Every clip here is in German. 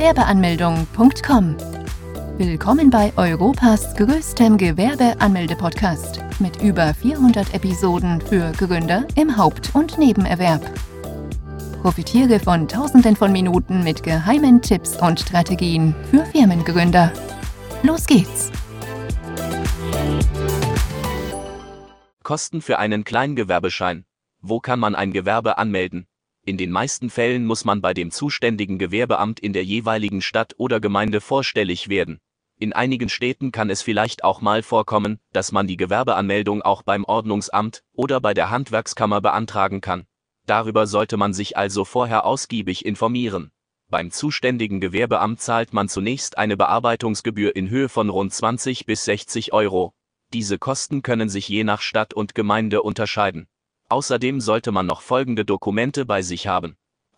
Gewerbeanmeldung.com. Willkommen bei Europas größtem Gewerbeanmelde-Podcast mit über 400 Episoden für Gründer im Haupt- und Nebenerwerb. Profitiere von Tausenden von Minuten mit geheimen Tipps und Strategien für Firmengründer. Los geht's! Kosten für einen Kleingewerbeschein. Wo kann man ein Gewerbe anmelden? In den meisten Fällen muss man bei dem zuständigen Gewerbeamt in der jeweiligen Stadt oder Gemeinde vorstellig werden. In einigen Städten kann es vielleicht auch mal vorkommen, dass man die Gewerbeanmeldung auch beim Ordnungsamt oder bei der Handwerkskammer beantragen kann. Darüber sollte man sich also vorher ausgiebig informieren. Beim zuständigen Gewerbeamt zahlt man zunächst eine Bearbeitungsgebühr in Höhe von rund 20 bis 60 Euro. Diese Kosten können sich je nach Stadt und Gemeinde unterscheiden. Außerdem sollte man noch folgende Dokumente bei sich haben.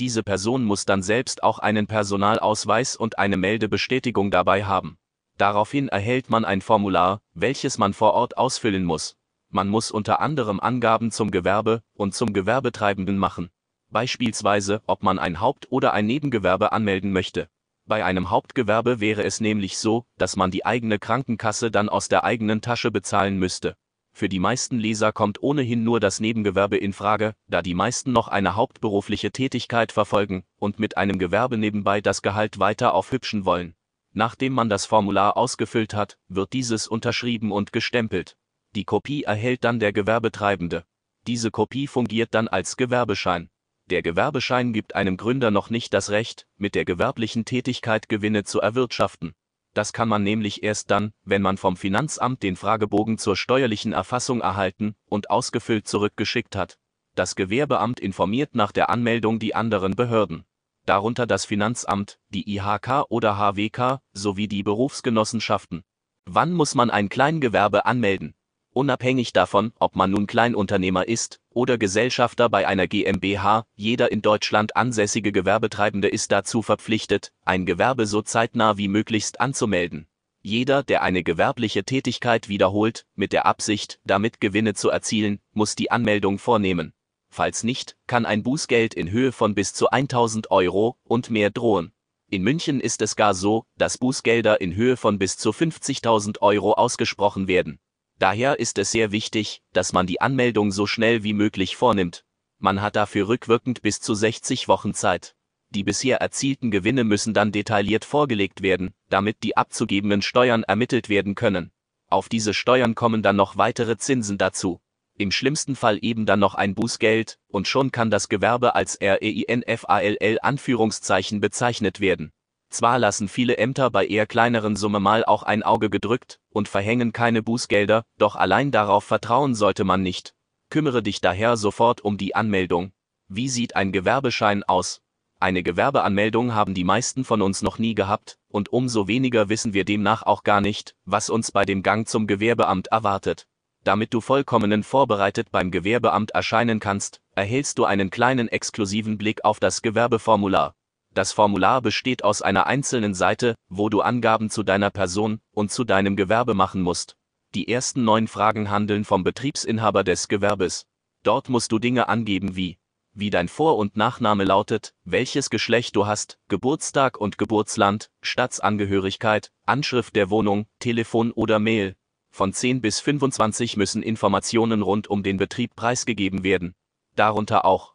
Diese Person muss dann selbst auch einen Personalausweis und eine Meldebestätigung dabei haben. Daraufhin erhält man ein Formular, welches man vor Ort ausfüllen muss. Man muss unter anderem Angaben zum Gewerbe und zum Gewerbetreibenden machen. Beispielsweise, ob man ein Haupt- oder ein Nebengewerbe anmelden möchte. Bei einem Hauptgewerbe wäre es nämlich so, dass man die eigene Krankenkasse dann aus der eigenen Tasche bezahlen müsste. Für die meisten Leser kommt ohnehin nur das Nebengewerbe in Frage, da die meisten noch eine hauptberufliche Tätigkeit verfolgen und mit einem Gewerbe nebenbei das Gehalt weiter aufhübschen wollen. Nachdem man das Formular ausgefüllt hat, wird dieses unterschrieben und gestempelt. Die Kopie erhält dann der Gewerbetreibende. Diese Kopie fungiert dann als Gewerbeschein. Der Gewerbeschein gibt einem Gründer noch nicht das Recht, mit der gewerblichen Tätigkeit Gewinne zu erwirtschaften. Das kann man nämlich erst dann, wenn man vom Finanzamt den Fragebogen zur steuerlichen Erfassung erhalten und ausgefüllt zurückgeschickt hat. Das Gewerbeamt informiert nach der Anmeldung die anderen Behörden. Darunter das Finanzamt, die IHK oder HWK sowie die Berufsgenossenschaften. Wann muss man ein Kleingewerbe anmelden? Unabhängig davon, ob man nun Kleinunternehmer ist oder Gesellschafter bei einer GmbH, jeder in Deutschland ansässige Gewerbetreibende ist dazu verpflichtet, ein Gewerbe so zeitnah wie möglichst anzumelden. Jeder, der eine gewerbliche Tätigkeit wiederholt, mit der Absicht, damit Gewinne zu erzielen, muss die Anmeldung vornehmen. Falls nicht, kann ein Bußgeld in Höhe von bis zu 1000 Euro und mehr drohen. In München ist es gar so, dass Bußgelder in Höhe von bis zu 50.000 Euro ausgesprochen werden. Daher ist es sehr wichtig, dass man die Anmeldung so schnell wie möglich vornimmt. Man hat dafür rückwirkend bis zu 60 Wochen Zeit. Die bisher erzielten Gewinne müssen dann detailliert vorgelegt werden, damit die abzugebenden Steuern ermittelt werden können. Auf diese Steuern kommen dann noch weitere Zinsen dazu. Im schlimmsten Fall eben dann noch ein Bußgeld, und schon kann das Gewerbe als REINFALL Anführungszeichen bezeichnet werden. Zwar lassen viele Ämter bei eher kleineren Summe mal auch ein Auge gedrückt und verhängen keine Bußgelder, doch allein darauf vertrauen sollte man nicht. Kümmere dich daher sofort um die Anmeldung. Wie sieht ein Gewerbeschein aus? Eine Gewerbeanmeldung haben die meisten von uns noch nie gehabt, und umso weniger wissen wir demnach auch gar nicht, was uns bei dem Gang zum Gewerbeamt erwartet. Damit du vollkommenen vorbereitet beim Gewerbeamt erscheinen kannst, erhältst du einen kleinen exklusiven Blick auf das Gewerbeformular. Das Formular besteht aus einer einzelnen Seite, wo du Angaben zu deiner Person und zu deinem Gewerbe machen musst. Die ersten neun Fragen handeln vom Betriebsinhaber des Gewerbes. Dort musst du Dinge angeben wie, wie dein Vor- und Nachname lautet, welches Geschlecht du hast, Geburtstag und Geburtsland, Staatsangehörigkeit, Anschrift der Wohnung, Telefon oder Mail. Von 10 bis 25 müssen Informationen rund um den Betrieb preisgegeben werden. Darunter auch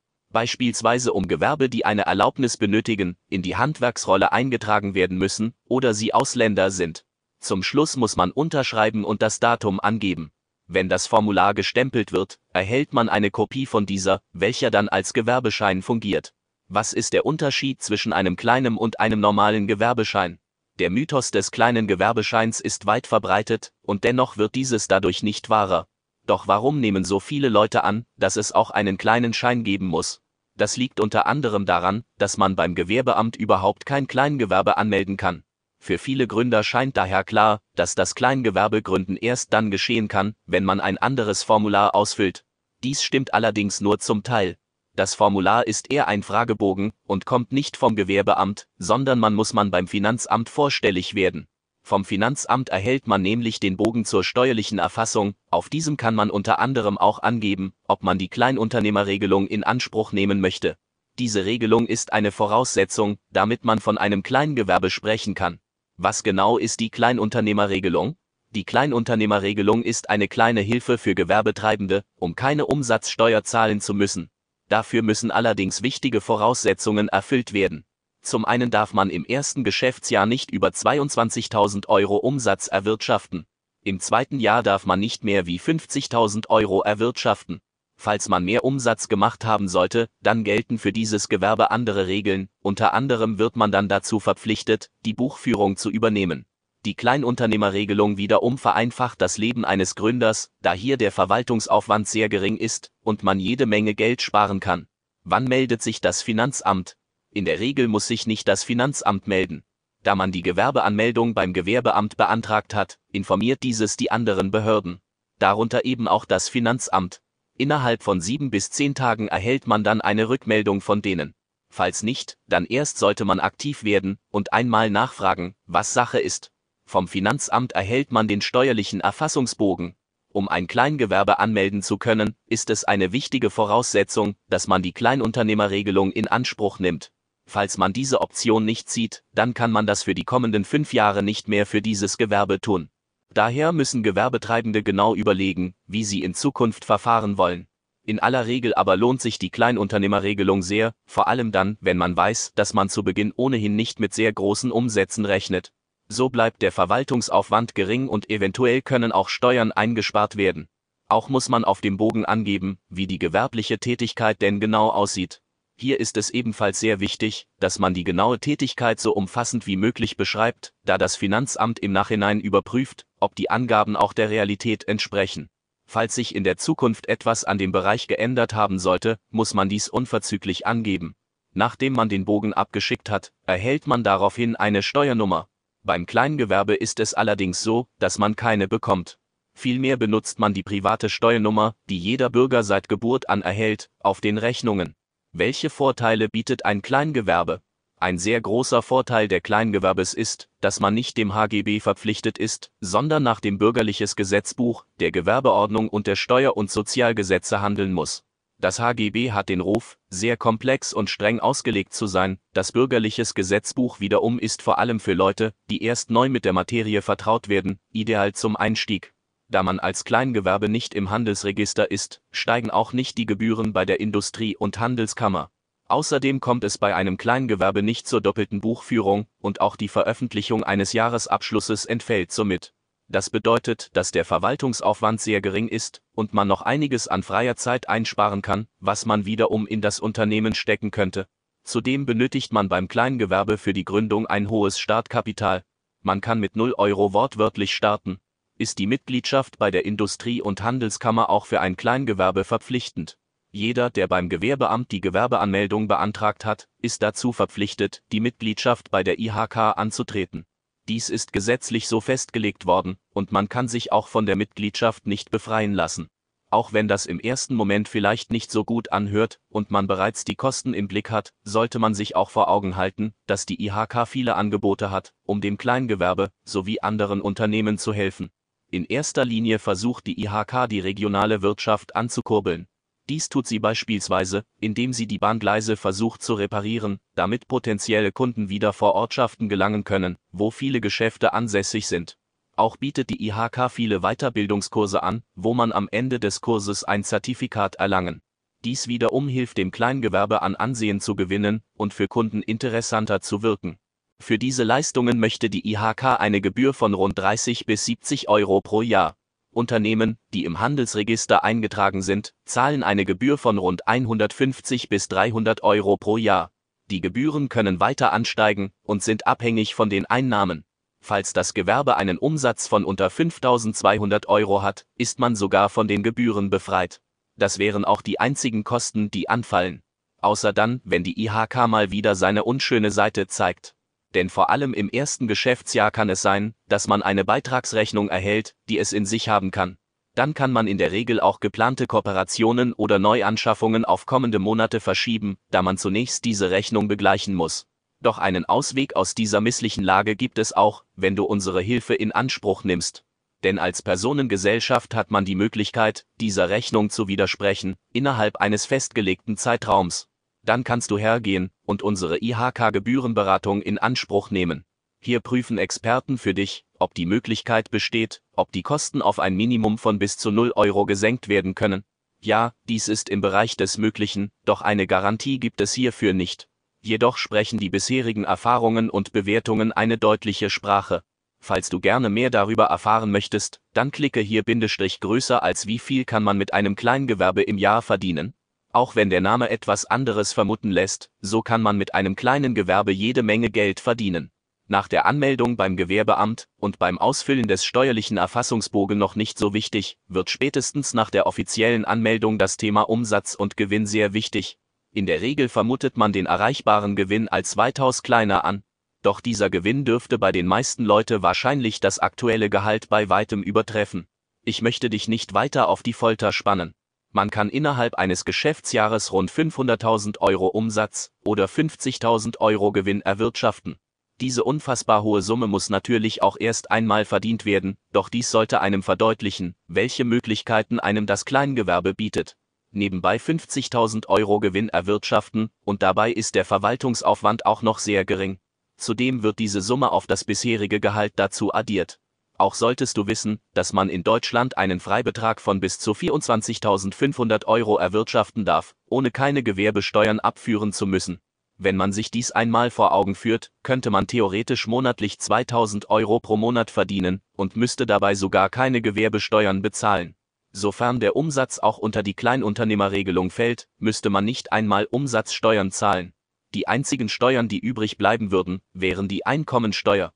beispielsweise um Gewerbe, die eine Erlaubnis benötigen, in die Handwerksrolle eingetragen werden müssen oder sie Ausländer sind. Zum Schluss muss man unterschreiben und das Datum angeben. Wenn das Formular gestempelt wird, erhält man eine Kopie von dieser, welcher dann als Gewerbeschein fungiert. Was ist der Unterschied zwischen einem kleinen und einem normalen Gewerbeschein? Der Mythos des kleinen Gewerbescheins ist weit verbreitet, und dennoch wird dieses dadurch nicht wahrer. Doch warum nehmen so viele Leute an, dass es auch einen kleinen Schein geben muss? Das liegt unter anderem daran, dass man beim Gewerbeamt überhaupt kein Kleingewerbe anmelden kann. Für viele Gründer scheint daher klar, dass das Kleingewerbegründen erst dann geschehen kann, wenn man ein anderes Formular ausfüllt. Dies stimmt allerdings nur zum Teil. Das Formular ist eher ein Fragebogen und kommt nicht vom Gewerbeamt, sondern man muss man beim Finanzamt vorstellig werden. Vom Finanzamt erhält man nämlich den Bogen zur steuerlichen Erfassung, auf diesem kann man unter anderem auch angeben, ob man die Kleinunternehmerregelung in Anspruch nehmen möchte. Diese Regelung ist eine Voraussetzung, damit man von einem Kleingewerbe sprechen kann. Was genau ist die Kleinunternehmerregelung? Die Kleinunternehmerregelung ist eine kleine Hilfe für Gewerbetreibende, um keine Umsatzsteuer zahlen zu müssen. Dafür müssen allerdings wichtige Voraussetzungen erfüllt werden. Zum einen darf man im ersten Geschäftsjahr nicht über 22.000 Euro Umsatz erwirtschaften. Im zweiten Jahr darf man nicht mehr wie 50.000 Euro erwirtschaften. Falls man mehr Umsatz gemacht haben sollte, dann gelten für dieses Gewerbe andere Regeln, unter anderem wird man dann dazu verpflichtet, die Buchführung zu übernehmen. Die Kleinunternehmerregelung wiederum vereinfacht das Leben eines Gründers, da hier der Verwaltungsaufwand sehr gering ist und man jede Menge Geld sparen kann. Wann meldet sich das Finanzamt? In der Regel muss sich nicht das Finanzamt melden. Da man die Gewerbeanmeldung beim Gewerbeamt beantragt hat, informiert dieses die anderen Behörden. Darunter eben auch das Finanzamt. Innerhalb von sieben bis zehn Tagen erhält man dann eine Rückmeldung von denen. Falls nicht, dann erst sollte man aktiv werden und einmal nachfragen, was Sache ist. Vom Finanzamt erhält man den steuerlichen Erfassungsbogen. Um ein Kleingewerbe anmelden zu können, ist es eine wichtige Voraussetzung, dass man die Kleinunternehmerregelung in Anspruch nimmt. Falls man diese Option nicht zieht, dann kann man das für die kommenden fünf Jahre nicht mehr für dieses Gewerbe tun. Daher müssen Gewerbetreibende genau überlegen, wie sie in Zukunft verfahren wollen. In aller Regel aber lohnt sich die Kleinunternehmerregelung sehr, vor allem dann, wenn man weiß, dass man zu Beginn ohnehin nicht mit sehr großen Umsätzen rechnet. So bleibt der Verwaltungsaufwand gering und eventuell können auch Steuern eingespart werden. Auch muss man auf dem Bogen angeben, wie die gewerbliche Tätigkeit denn genau aussieht. Hier ist es ebenfalls sehr wichtig, dass man die genaue Tätigkeit so umfassend wie möglich beschreibt, da das Finanzamt im Nachhinein überprüft, ob die Angaben auch der Realität entsprechen. Falls sich in der Zukunft etwas an dem Bereich geändert haben sollte, muss man dies unverzüglich angeben. Nachdem man den Bogen abgeschickt hat, erhält man daraufhin eine Steuernummer. Beim Kleingewerbe ist es allerdings so, dass man keine bekommt. Vielmehr benutzt man die private Steuernummer, die jeder Bürger seit Geburt an erhält, auf den Rechnungen. Welche Vorteile bietet ein Kleingewerbe? Ein sehr großer Vorteil der Kleingewerbes ist, dass man nicht dem HGB verpflichtet ist, sondern nach dem Bürgerliches Gesetzbuch, der Gewerbeordnung und der Steuer- und Sozialgesetze handeln muss. Das HGB hat den Ruf, sehr komplex und streng ausgelegt zu sein, das Bürgerliches Gesetzbuch wiederum ist vor allem für Leute, die erst neu mit der Materie vertraut werden, ideal zum Einstieg. Da man als Kleingewerbe nicht im Handelsregister ist, steigen auch nicht die Gebühren bei der Industrie- und Handelskammer. Außerdem kommt es bei einem Kleingewerbe nicht zur doppelten Buchführung und auch die Veröffentlichung eines Jahresabschlusses entfällt somit. Das bedeutet, dass der Verwaltungsaufwand sehr gering ist und man noch einiges an freier Zeit einsparen kann, was man wiederum in das Unternehmen stecken könnte. Zudem benötigt man beim Kleingewerbe für die Gründung ein hohes Startkapital. Man kann mit 0 Euro wortwörtlich starten ist die Mitgliedschaft bei der Industrie- und Handelskammer auch für ein Kleingewerbe verpflichtend. Jeder, der beim Gewerbeamt die Gewerbeanmeldung beantragt hat, ist dazu verpflichtet, die Mitgliedschaft bei der IHK anzutreten. Dies ist gesetzlich so festgelegt worden, und man kann sich auch von der Mitgliedschaft nicht befreien lassen. Auch wenn das im ersten Moment vielleicht nicht so gut anhört und man bereits die Kosten im Blick hat, sollte man sich auch vor Augen halten, dass die IHK viele Angebote hat, um dem Kleingewerbe sowie anderen Unternehmen zu helfen. In erster Linie versucht die IHK die regionale Wirtschaft anzukurbeln. Dies tut sie beispielsweise, indem sie die Bahngleise versucht zu reparieren, damit potenzielle Kunden wieder vor Ortschaften gelangen können, wo viele Geschäfte ansässig sind. Auch bietet die IHK viele Weiterbildungskurse an, wo man am Ende des Kurses ein Zertifikat erlangen. Dies wiederum hilft dem Kleingewerbe an Ansehen zu gewinnen und für Kunden interessanter zu wirken. Für diese Leistungen möchte die IHK eine Gebühr von rund 30 bis 70 Euro pro Jahr. Unternehmen, die im Handelsregister eingetragen sind, zahlen eine Gebühr von rund 150 bis 300 Euro pro Jahr. Die Gebühren können weiter ansteigen und sind abhängig von den Einnahmen. Falls das Gewerbe einen Umsatz von unter 5200 Euro hat, ist man sogar von den Gebühren befreit. Das wären auch die einzigen Kosten, die anfallen. Außer dann, wenn die IHK mal wieder seine unschöne Seite zeigt. Denn vor allem im ersten Geschäftsjahr kann es sein, dass man eine Beitragsrechnung erhält, die es in sich haben kann. Dann kann man in der Regel auch geplante Kooperationen oder Neuanschaffungen auf kommende Monate verschieben, da man zunächst diese Rechnung begleichen muss. Doch einen Ausweg aus dieser misslichen Lage gibt es auch, wenn du unsere Hilfe in Anspruch nimmst. Denn als Personengesellschaft hat man die Möglichkeit, dieser Rechnung zu widersprechen, innerhalb eines festgelegten Zeitraums. Dann kannst du hergehen und unsere IHK-Gebührenberatung in Anspruch nehmen. Hier prüfen Experten für dich, ob die Möglichkeit besteht, ob die Kosten auf ein Minimum von bis zu 0 Euro gesenkt werden können. Ja, dies ist im Bereich des Möglichen, doch eine Garantie gibt es hierfür nicht. Jedoch sprechen die bisherigen Erfahrungen und Bewertungen eine deutliche Sprache. Falls du gerne mehr darüber erfahren möchtest, dann klicke hier Bindestrich größer als wie viel kann man mit einem Kleingewerbe im Jahr verdienen. Auch wenn der Name etwas anderes vermuten lässt, so kann man mit einem kleinen Gewerbe jede Menge Geld verdienen. Nach der Anmeldung beim Gewerbeamt und beim Ausfüllen des steuerlichen Erfassungsbogen noch nicht so wichtig, wird spätestens nach der offiziellen Anmeldung das Thema Umsatz und Gewinn sehr wichtig, in der Regel vermutet man den erreichbaren Gewinn als weitaus kleiner an, doch dieser Gewinn dürfte bei den meisten Leute wahrscheinlich das aktuelle Gehalt bei weitem übertreffen. Ich möchte dich nicht weiter auf die Folter spannen. Man kann innerhalb eines Geschäftsjahres rund 500.000 Euro Umsatz oder 50.000 Euro Gewinn erwirtschaften. Diese unfassbar hohe Summe muss natürlich auch erst einmal verdient werden, doch dies sollte einem verdeutlichen, welche Möglichkeiten einem das Kleingewerbe bietet nebenbei 50.000 Euro Gewinn erwirtschaften, und dabei ist der Verwaltungsaufwand auch noch sehr gering. Zudem wird diese Summe auf das bisherige Gehalt dazu addiert. Auch solltest du wissen, dass man in Deutschland einen Freibetrag von bis zu 24.500 Euro erwirtschaften darf, ohne keine Gewerbesteuern abführen zu müssen. Wenn man sich dies einmal vor Augen führt, könnte man theoretisch monatlich 2000 Euro pro Monat verdienen und müsste dabei sogar keine Gewerbesteuern bezahlen. Sofern der Umsatz auch unter die Kleinunternehmerregelung fällt, müsste man nicht einmal Umsatzsteuern zahlen. Die einzigen Steuern, die übrig bleiben würden, wären die Einkommensteuer.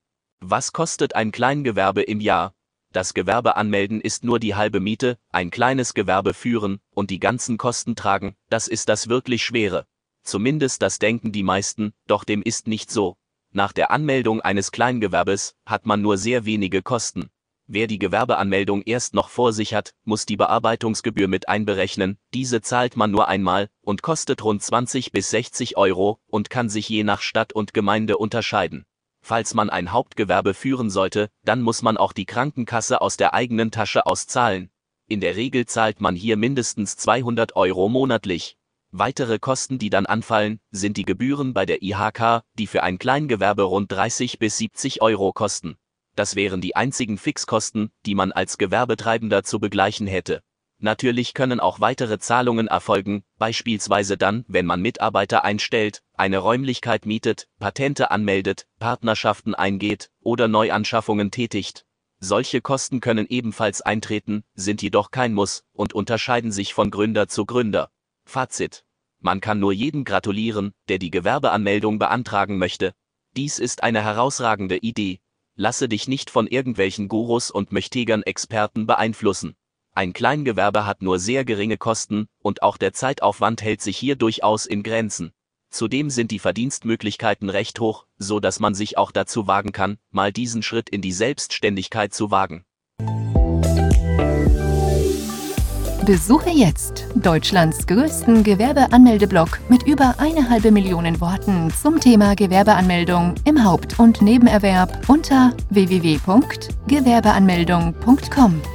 Was kostet ein Kleingewerbe im Jahr? Das Gewerbe anmelden ist nur die halbe Miete, ein kleines Gewerbe führen und die ganzen Kosten tragen, das ist das wirklich Schwere. Zumindest das denken die meisten, doch dem ist nicht so. Nach der Anmeldung eines Kleingewerbes hat man nur sehr wenige Kosten. Wer die Gewerbeanmeldung erst noch vor sich hat, muss die Bearbeitungsgebühr mit einberechnen, diese zahlt man nur einmal und kostet rund 20 bis 60 Euro und kann sich je nach Stadt und Gemeinde unterscheiden. Falls man ein Hauptgewerbe führen sollte, dann muss man auch die Krankenkasse aus der eigenen Tasche auszahlen. In der Regel zahlt man hier mindestens 200 Euro monatlich. Weitere Kosten, die dann anfallen, sind die Gebühren bei der IHK, die für ein Kleingewerbe rund 30 bis 70 Euro kosten. Das wären die einzigen Fixkosten, die man als Gewerbetreibender zu begleichen hätte. Natürlich können auch weitere Zahlungen erfolgen, beispielsweise dann, wenn man Mitarbeiter einstellt, eine Räumlichkeit mietet, Patente anmeldet, Partnerschaften eingeht oder Neuanschaffungen tätigt. Solche Kosten können ebenfalls eintreten, sind jedoch kein Muss und unterscheiden sich von Gründer zu Gründer. Fazit. Man kann nur jedem gratulieren, der die Gewerbeanmeldung beantragen möchte. Dies ist eine herausragende Idee, Lasse dich nicht von irgendwelchen Gurus und Möchtegern Experten beeinflussen. Ein Kleingewerbe hat nur sehr geringe Kosten und auch der Zeitaufwand hält sich hier durchaus in Grenzen. Zudem sind die Verdienstmöglichkeiten recht hoch, so dass man sich auch dazu wagen kann, mal diesen Schritt in die Selbstständigkeit zu wagen. Besuche jetzt Deutschlands größten Gewerbeanmeldeblock mit über eine halbe Million Worten zum Thema Gewerbeanmeldung im Haupt- und Nebenerwerb unter www.gewerbeanmeldung.com.